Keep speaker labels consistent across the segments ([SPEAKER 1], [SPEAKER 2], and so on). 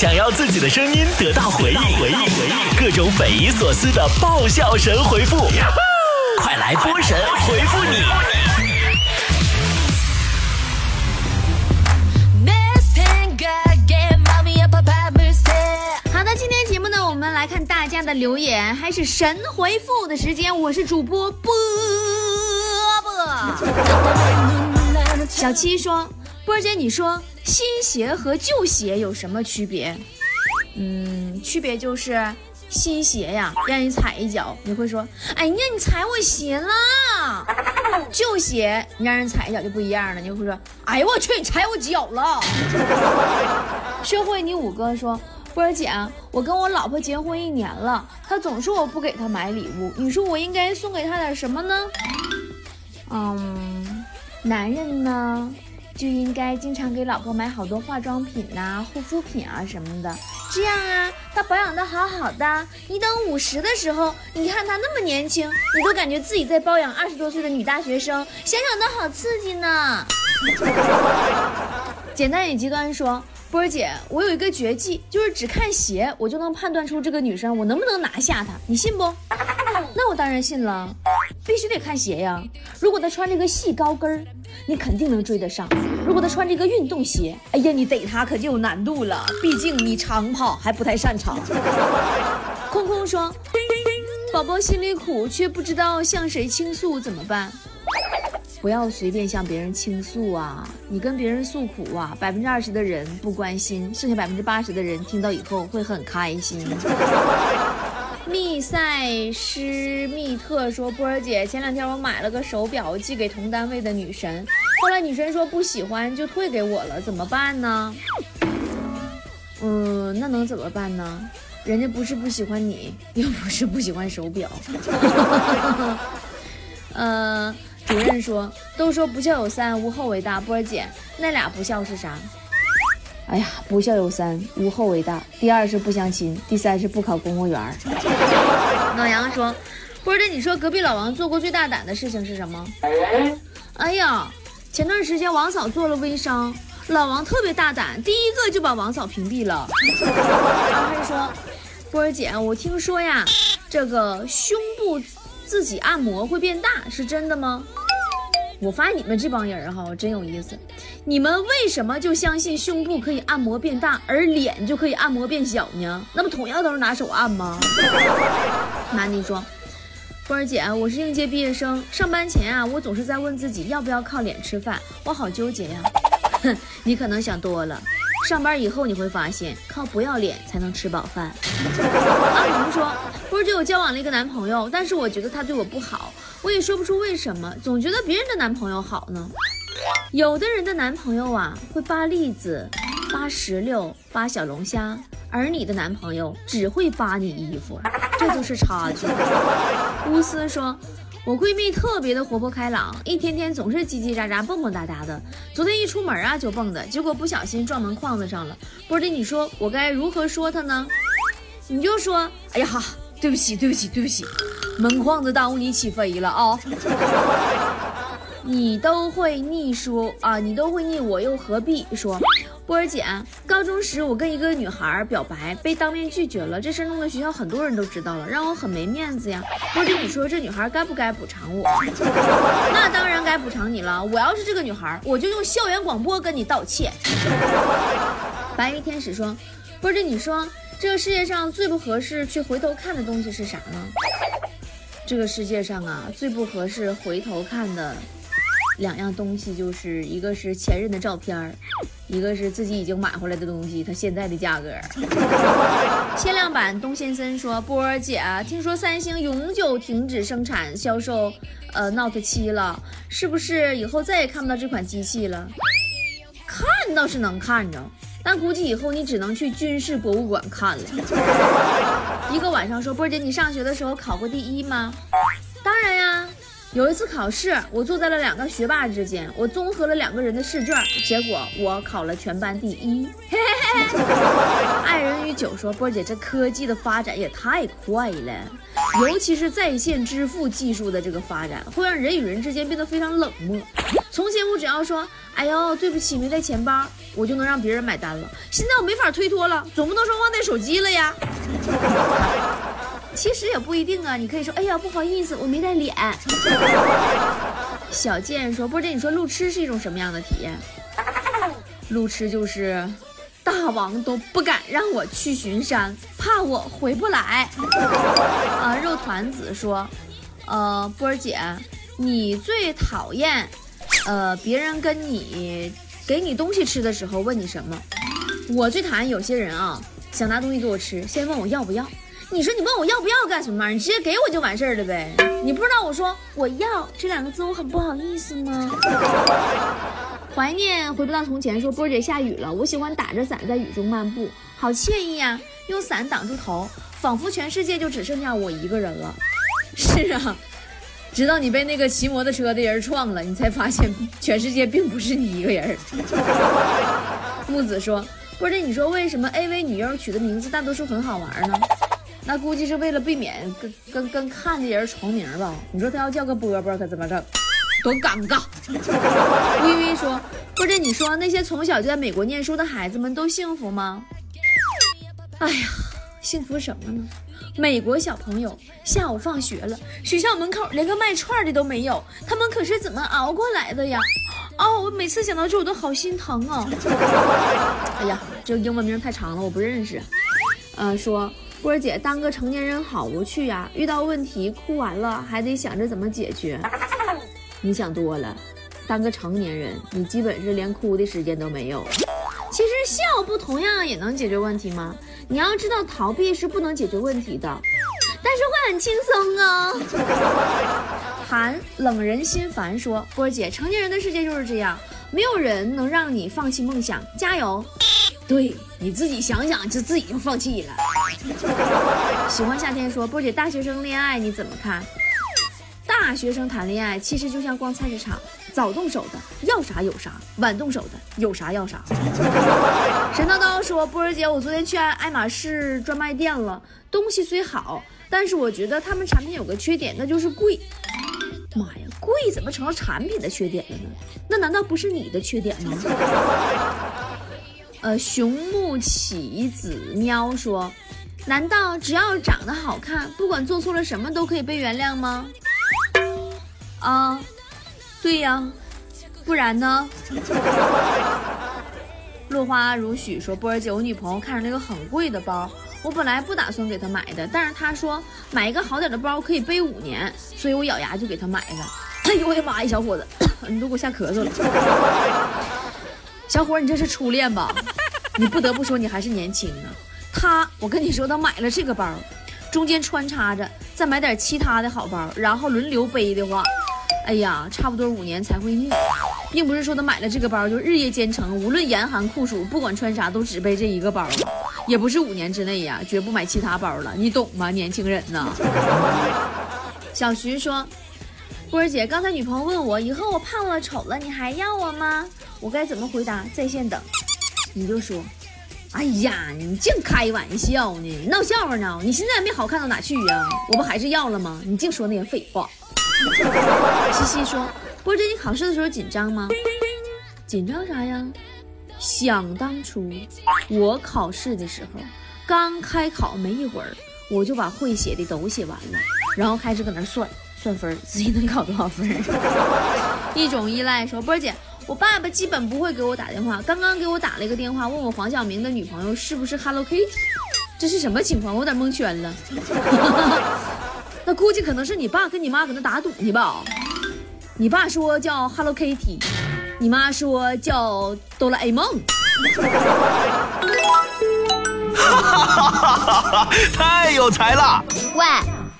[SPEAKER 1] 想要自己的声音得到回应，回应，回应，各种匪夷所思的爆笑神回复，快来波神回复你！
[SPEAKER 2] 好的，今天节目呢，我们来看大家的留言，还是神回复的时间。我是主播波波。小七说：“波儿姐，你说新鞋和旧鞋有什么区别？”嗯，区别就是新鞋呀，让你踩一脚，你会说：“哎呀，你踩我鞋了。”旧鞋你让人踩一脚就不一样了，你会说：“哎呀，我去，你踩我脚了。”学会你五哥说：“波儿姐，我跟我老婆结婚一年了，她总说我不给她买礼物，你说我应该送给她点什么呢？”嗯，男人呢就应该经常给老婆买好多化妆品呐、护肤品啊什么的，这样啊，她保养的好好的，你等五十的时候，你看她那么年轻，你都感觉自己在包养二十多岁的女大学生，想想都好刺激呢。简单与极端说。波儿姐，我有一个绝技，就是只看鞋，我就能判断出这个女生我能不能拿下她，你信不？那我当然信了，必须得看鞋呀。如果他穿着个细高跟儿，你肯定能追得上；如果他穿着个运动鞋，哎呀，你逮他可就有难度了，毕竟你长跑还不太擅长。空空说，宝宝心里苦，却不知道向谁倾诉，怎么办？不要随便向别人倾诉啊！你跟别人诉苦啊，百分之二十的人不关心，剩下百分之八十的人听到以后会很开心。密塞施密特说：“波儿姐，前两天我买了个手表寄给同单位的女神，后来女神说不喜欢就退给我了，怎么办呢？”嗯，那能怎么办呢？人家不是不喜欢你，又不是不喜欢手表。呃。主任说：“都说不孝有三，无后为大。波儿姐，那俩不孝是啥？哎呀，不孝有三，无后为大。第二是不相亲，第三是不考公务员。”老杨说：“波儿姐，你说隔壁老王做过最大胆的事情是什么？”哎呀，前段时间王嫂做了微商，老王特别大胆，第一个就把王嫂屏蔽了。然后他说：“波儿姐，我听说呀，这个胸部自己按摩会变大，是真的吗？”我发现你们这帮人哈，真有意思。你们为什么就相信胸部可以按摩变大，而脸就可以按摩变小呢？那不同样都是拿手按吗？那你说，波儿姐，我是应届毕业生，上班前啊，我总是在问自己要不要靠脸吃饭，我好纠结呀。哼，你可能想多了。上班以后你会发现，靠不要脸才能吃饱饭。阿红说，不是就，我交往了一个男朋友，但是我觉得他对我不好。我也说不出为什么，总觉得别人的男朋友好呢。有的人的男朋友啊，会扒栗子、扒石榴、扒小龙虾，而你的男朋友只会扒你衣服，这就是差距。乌斯说，我闺蜜特别的活泼开朗，一天天总是叽叽喳喳、蹦蹦哒哒的。昨天一出门啊就蹦的，结果不小心撞门框子上了。波姐，你说我该如何说她呢？你就说，哎呀哈。对不起，对不起，对不起，门框子耽误你起飞了啊！你都会逆说啊，你都会逆，我又何必说？波儿姐，高中时我跟一个女孩表白，被当面拒绝了，这事弄得学校很多人都知道了，让我很没面子呀。波姐，你说这女孩该不该补偿我？那当然该补偿你了。我要是这个女孩，我就用校园广播跟你道歉。白衣天使说，波姐，你说。这个世界上最不合适去回头看的东西是啥呢？这个世界上啊，最不合适回头看的两样东西，就是一个是前任的照片一个是自己已经买回来的东西，它现在的价格。限量版东先生说：“波儿姐，听说三星永久停止生产销售呃 Note 七了，是不是以后再也看不到这款机器了？看倒是能看着。”但估计以后你只能去军事博物馆看了。一个晚上说，波儿姐，你上学的时候考过第一吗？有一次考试，我坐在了两个学霸之间，我综合了两个人的试卷，结果我考了全班第一。嘿嘿嘿。爱人与酒说，波姐，这科技的发展也太快了，尤其是在线支付技术的这个发展，会让人与人之间变得非常冷漠。从前我只要说“哎呦，对不起，没带钱包”，我就能让别人买单了。现在我没法推脱了，总不能说忘带手机了呀。其实也不一定啊，你可以说：“哎呀，不好意思，我没带脸。”小贱说：“波姐，你说路痴是一种什么样的体验？路痴就是大王都不敢让我去巡山，怕我回不来。”啊，肉团子说：“呃，波儿姐，你最讨厌，呃，别人跟你给你东西吃的时候问你什么？我最讨厌有些人啊，想拿东西给我吃，先问我要不要。”你说你问我要不要干什么？你直接给我就完事儿了呗。你不知道我说我要这两个字我很不好意思吗？怀念回不到从前，说波姐下雨了，我喜欢打着伞在雨中漫步，好惬意呀！用伞挡住头，仿佛全世界就只剩下我一个人了。是啊，直到你被那个骑摩托车的人撞了，你才发现全世界并不是你一个人。木子说波姐，你说为什么 AV 女优取的名字大多数很好玩呢？那估计是为了避免跟跟跟看的人重名吧？你说他要叫个波波可怎么整？多尴尬！微微说，或者你说那些从小就在美国念书的孩子们都幸福吗？哎呀，幸福什么呢？美国小朋友下午放学了，学校门口连个卖串的都没有，他们可是怎么熬过来的呀？哦，我每次想到这我都好心疼啊！哎呀，这英文名太长了，我不认识。呃，说。波儿姐，当个成年人好无趣呀！遇到问题哭完了，还得想着怎么解决。你想多了，当个成年人，你基本是连哭的时间都没有。其实笑不同样也能解决问题吗？你要知道，逃避是不能解决问题的，但是会很轻松啊。寒冷人心烦说，波儿姐，成年人的世界就是这样，没有人能让你放弃梦想，加油。对你自己想想，就自己就放弃了。喜欢夏天说波姐，大学生恋爱你怎么看？大学生谈恋爱其实就像逛菜市场，早动手的要啥有啥，晚动手的有啥要啥。神叨叨说波儿姐，我昨天去爱马仕专卖店了，东西虽好，但是我觉得他们产品有个缺点，那就是贵。妈呀，贵怎么成了产品的缺点了呢？那难道不是你的缺点吗？呃，熊木启子喵说：“难道只要长得好看，不管做错了什么都可以被原谅吗？”啊，对呀，不然呢？落花如许说：“波儿姐，我女朋友看上那个很贵的包，我本来不打算给她买的，但是她说买一个好点的包可以背五年，所以我咬牙就给她买了。哎呦我的妈呀，小伙子，你都给我吓咳嗽了。”小伙，你这是初恋吧？你不得不说，你还是年轻啊。他，我跟你说，他买了这个包，中间穿插着再买点其他的好包，然后轮流背的话，哎呀，差不多五年才会腻。并不是说他买了这个包就日夜兼程，无论严寒酷暑，不管穿啥都只背这一个包。也不是五年之内呀，绝不买其他包了，你懂吗？年轻人呐。小徐说：“波儿姐，刚才女朋友问我，以后我胖了丑了，你还要我吗？”我该怎么回答？在线等，你就说，哎呀，你净开玩笑呢，闹笑话呢？你现在还没好看到哪去呀？我不还是要了吗？你净说那些废话。西西说，波姐，你考试的时候紧张吗？紧张啥呀？想当初我考试的时候，刚开考没一会儿，我就把会写的都写完了，然后开始搁那算算分，自己能考多少分？一种依赖说，波姐。我爸爸基本不会给我打电话，刚刚给我打了一个电话，问我黄晓明的女朋友是不是 Hello Kitty，这是什么情况？我有点蒙圈了。那估计可能是你爸跟你妈搁那打赌呢吧？你爸说叫 Hello Kitty，你妈说叫哆啦 A 梦。哈哈
[SPEAKER 1] 哈哈哈！太有才了。
[SPEAKER 3] 喂，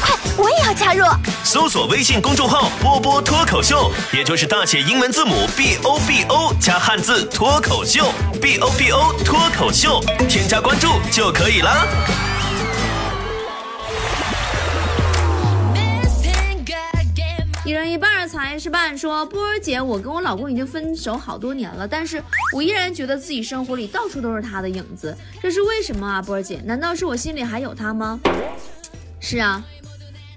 [SPEAKER 3] 快，我也要加入！
[SPEAKER 1] 搜索微信公众号“波波脱口秀”，也就是大写英文字母 B O B O 加汉字脱口秀，B O B O 脱口秀，添加关注就可以了。
[SPEAKER 2] 一人一半才是半。说波儿姐，我跟我老公已经分手好多年了，但是我依然觉得自己生活里到处都是他的影子，这是为什么啊？波儿姐，难道是我心里还有他吗？是啊，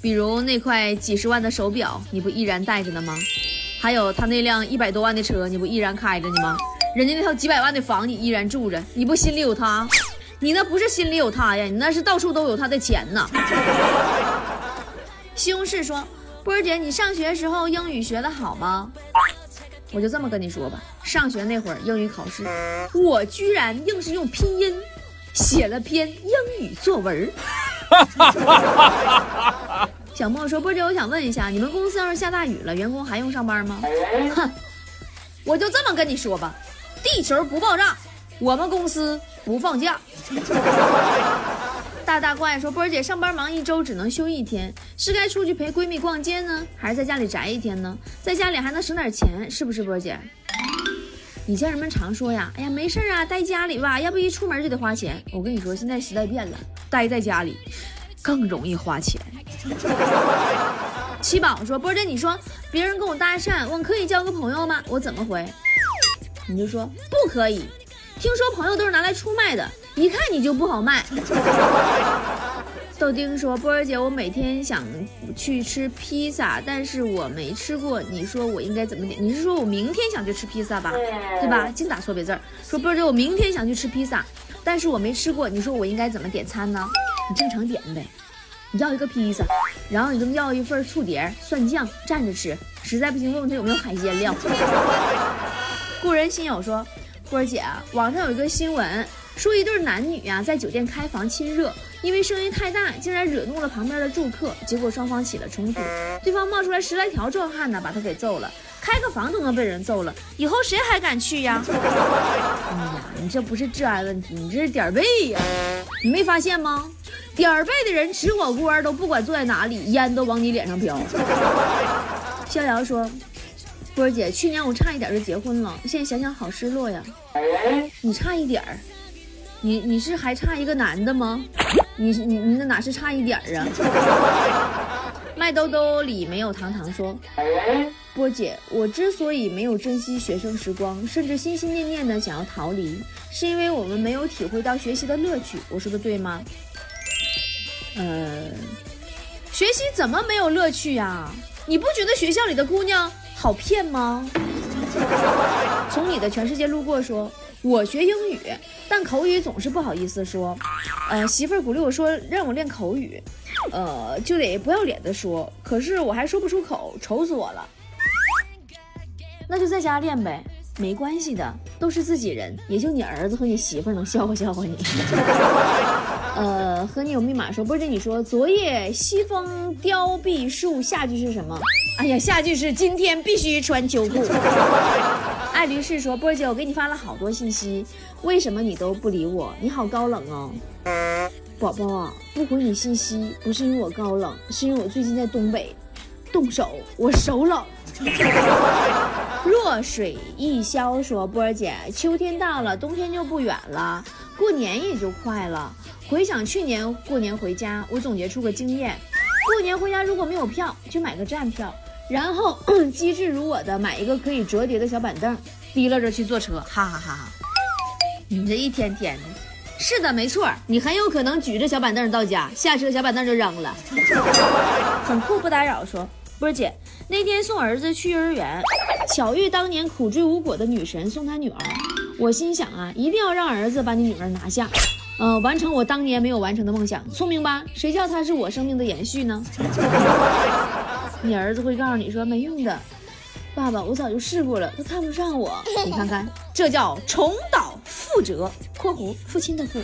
[SPEAKER 2] 比如那块几十万的手表，你不依然戴着呢吗？还有他那辆一百多万的车，你不依然开着呢吗？人家那套几百万的房，你依然住着，你不心里有他？你那不是心里有他呀，你那是到处都有他的钱呢。西红柿说。波儿姐，你上学时候英语学的好吗？我就这么跟你说吧，上学那会儿英语考试，我居然硬是用拼音写了篇英语作文。小莫说：“波姐，我想问一下，你们公司要是下大雨了，员工还用上班吗？”哼，我就这么跟你说吧，地球不爆炸，我们公司不放假。大大怪说：“波儿姐上班忙，一周只能休一天，是该出去陪闺蜜逛街呢，还是在家里宅一天呢？在家里还能省点钱，是不是？波儿姐，以前人们常说呀，哎呀，没事啊，待家里吧，要不一出门就得花钱。我跟你说，现在时代变了，待在家里更容易花钱。”七宝说：“波姐，你说别人跟我搭讪，问可以交个朋友吗？我怎么回？你就说不可以。听说朋友都是拿来出卖的。”一看你就不好卖。豆丁说：“波儿姐，我每天想去吃披萨，但是我没吃过。你说我应该怎么点？你是说我明天想去吃披萨吧？对吧？净打错别字儿。说波儿姐，我明天想去吃披萨，但是我没吃过。你说我应该怎么点餐呢？你正常点呗。你要一个披萨，然后你就要一份醋碟、蒜酱蘸着吃。实在不行，问问他有没有海鲜料。故人心友说：波儿姐，网上有一个新闻。”说一对男女呀在酒店开房亲热，因为声音太大，竟然惹怒了旁边的住客，结果双方起了冲突，对方冒出来十来条壮汉呢，把他给揍了。开个房都能被人揍了，以后谁还敢去呀？哎呀，你这不是治安问题，你这是点儿背呀！你没发现吗？点儿背的人吃火锅都不管坐在哪里，烟都往你脸上飘。逍遥说：“波儿姐，去年我差一点就结婚了，现在想想好失落呀。你差一点儿。”你你是还差一个男的吗？你你你那哪是差一点儿啊？麦兜兜里没有糖糖说，波姐，我之所以没有珍惜学生时光，甚至心心念念的想要逃离，是因为我们没有体会到学习的乐趣。我说的对吗？呃，学习怎么没有乐趣呀？你不觉得学校里的姑娘好骗吗？从你的全世界路过说。我学英语，但口语总是不好意思说。呃，媳妇儿鼓励我说让我练口语，呃，就得不要脸的说。可是我还说不出口，愁死我了。那就在家练呗，没关系的，都是自己人，也就你儿子和你媳妇儿能笑话笑话你。呃，和你有密码说，不是你说昨夜西风凋碧树，下句是什么？哎呀，下句是今天必须穿秋裤。爱驴士说：“波儿姐，我给你发了好多信息，为什么你都不理我？你好高冷哦，宝宝啊，不回你信息不是因为我高冷，是因为我最近在东北动手，我手冷。”弱水一消说：“波儿姐，秋天到了，冬天就不远了，过年也就快了。回想去年过年回家，我总结出个经验：过年回家如果没有票，就买个站票。”然后 机智如我的买一个可以折叠的小板凳，提溜着去坐车，哈哈哈哈！你这一天天的，是的，没错，你很有可能举着小板凳到家，下车小板凳就扔了。很酷不打扰说，波儿姐那天送儿子去幼儿园，巧遇当年苦追无果的女神送他女儿，我心想啊，一定要让儿子把你女儿拿下，嗯，完成我当年没有完成的梦想，聪明吧？谁叫他是我生命的延续呢？你儿子会告诉你说没用的，爸爸，我早就试过了，他看不上我。你看看，这叫重蹈覆辙（括弧父亲的父）。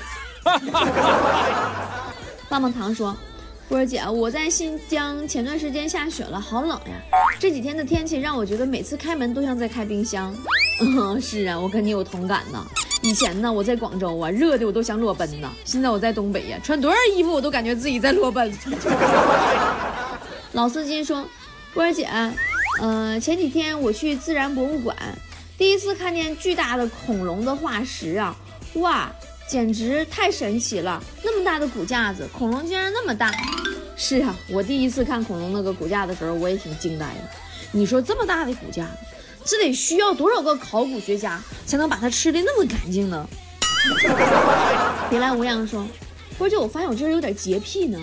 [SPEAKER 2] 棒棒糖说：“波儿姐，我在新疆，前段时间下雪了，好冷呀。这几天的天气让我觉得每次开门都像在开冰箱。”嗯，是啊，我跟你有同感呢。以前呢，我在广州啊，热的我都想裸奔呢。现在我在东北呀，穿多少衣服我都感觉自己在裸奔。老司机说：“波儿姐，呃，前几天我去自然博物馆，第一次看见巨大的恐龙的化石啊，哇，简直太神奇了！那么大的骨架子，恐龙竟然那么大。是啊，我第一次看恐龙那个骨架的时候，我也挺惊呆的。你说这么大的骨架，这得需要多少个考古学家才能把它吃的那么干净呢？”别来无恙说：“波儿姐，我发现我这人有点洁癖呢。”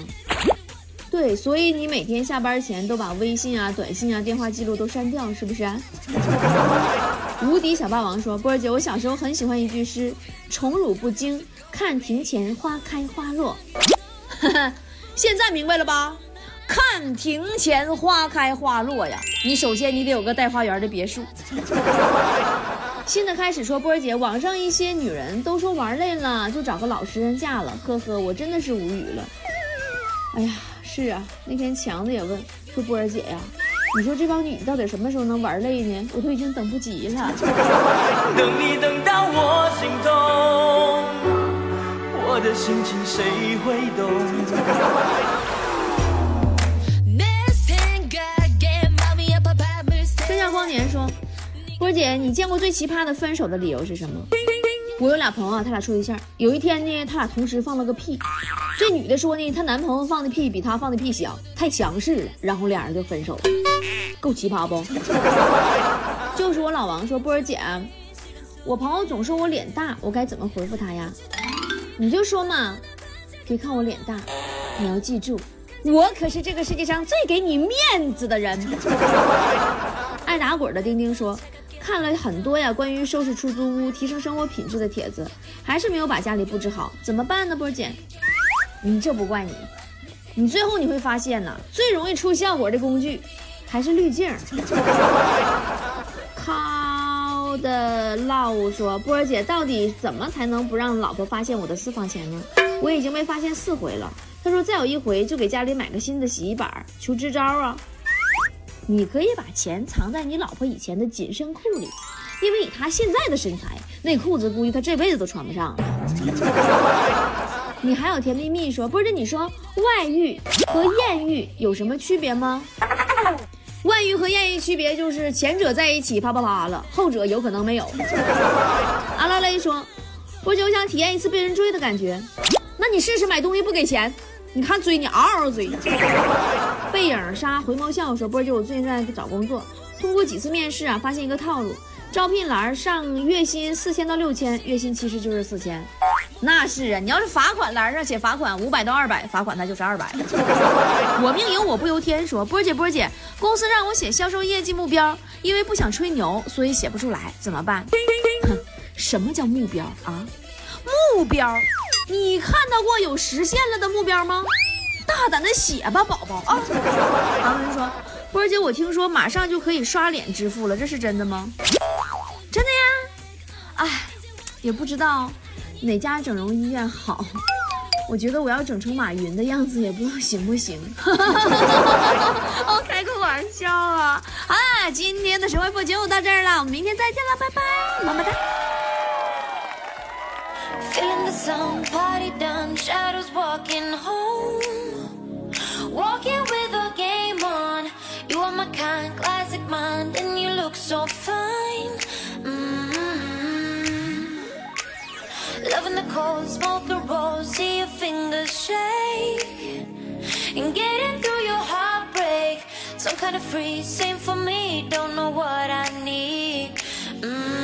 [SPEAKER 2] 对，所以你每天下班前都把微信啊、短信啊、电话记录都删掉，是不是？无敌小霸王说：“波儿姐，我小时候很喜欢一句诗：‘宠辱不惊，看庭前花开花落。’ 现在明白了吧？看庭前花开花落呀，你首先你得有个带花园的别墅。新的开始说，波儿姐，网上一些女人都说玩累了就找个老实人嫁了，呵呵，我真的是无语了。哎呀。”是啊，那天强子也问说：“波儿姐呀，你说这帮女的到底什么时候能玩累呢？我都已经等不及了。”等你等到我心痛，我的心情谁会懂？春夏光年说：“波姐，你见过最奇葩的分手的理由是什么？”我有俩朋友，他俩处对象，有一天呢，他俩同时放了个屁。这女的说呢，她男朋友放的屁比她放的屁响，太强势了，然后俩人就分手了，够奇葩不？就是我老王说，波儿姐，我朋友总说我脸大，我该怎么回复他呀？你就说嘛，别看我脸大，你要记住，我可是这个世界上最给你面子的人。爱打滚的丁丁说。看了很多呀，关于收拾出租屋、提升生活品质的帖子，还是没有把家里布置好，怎么办呢？波姐，你这不怪你，你最后你会发现呢，最容易出效果的工具还是滤镜。靠的唠说，波儿姐到底怎么才能不让老婆发现我的私房钱呢？我已经被发现四回了。他说再有一回就给家里买个新的洗衣板，求支招啊！你可以把钱藏在你老婆以前的紧身裤里，因为以她现在的身材，那裤子估计她这辈子都穿不上。你还有甜蜜蜜说，不是你说外遇和艳遇有什么区别吗？外遇和艳遇区别就是前者在一起啪啪啪了，后者有可能没有。阿拉蕾说，波姐我想体验一次被人追的感觉，那你试试买东西不给钱。你看追你嗷嗷追，背影杀回眸笑说波姐，我最近在找工作，通过几次面试啊，发现一个套路，招聘栏上月薪四千到六千，月薪其实就是四千。那是啊，你要是罚款栏上写罚款五百到二百，罚款那就是二百。我命由我不由天说波姐波姐，公司让我写销售业绩目标，因为不想吹牛，所以写不出来，怎么办？哼，什么叫目标啊？目标。你看到过有实现了的目标吗？大胆的写吧，宝宝啊！唐文说：“波儿姐，我听说马上就可以刷脸支付了，这是真的吗？”真的呀！哎，也不知道哪家整容医院好。我觉得我要整成马云的样子，也不知道行不行。我 开个玩笑啊！啊，今天的神回复就到这儿了，我们明天再见了，拜拜，么么哒。Feeling the sun, party done, shadows walking home. The smoke the roll, see your fingers shake. And getting through your heartbreak. Some kind of free, same for me, don't know what I need. Mm-hmm.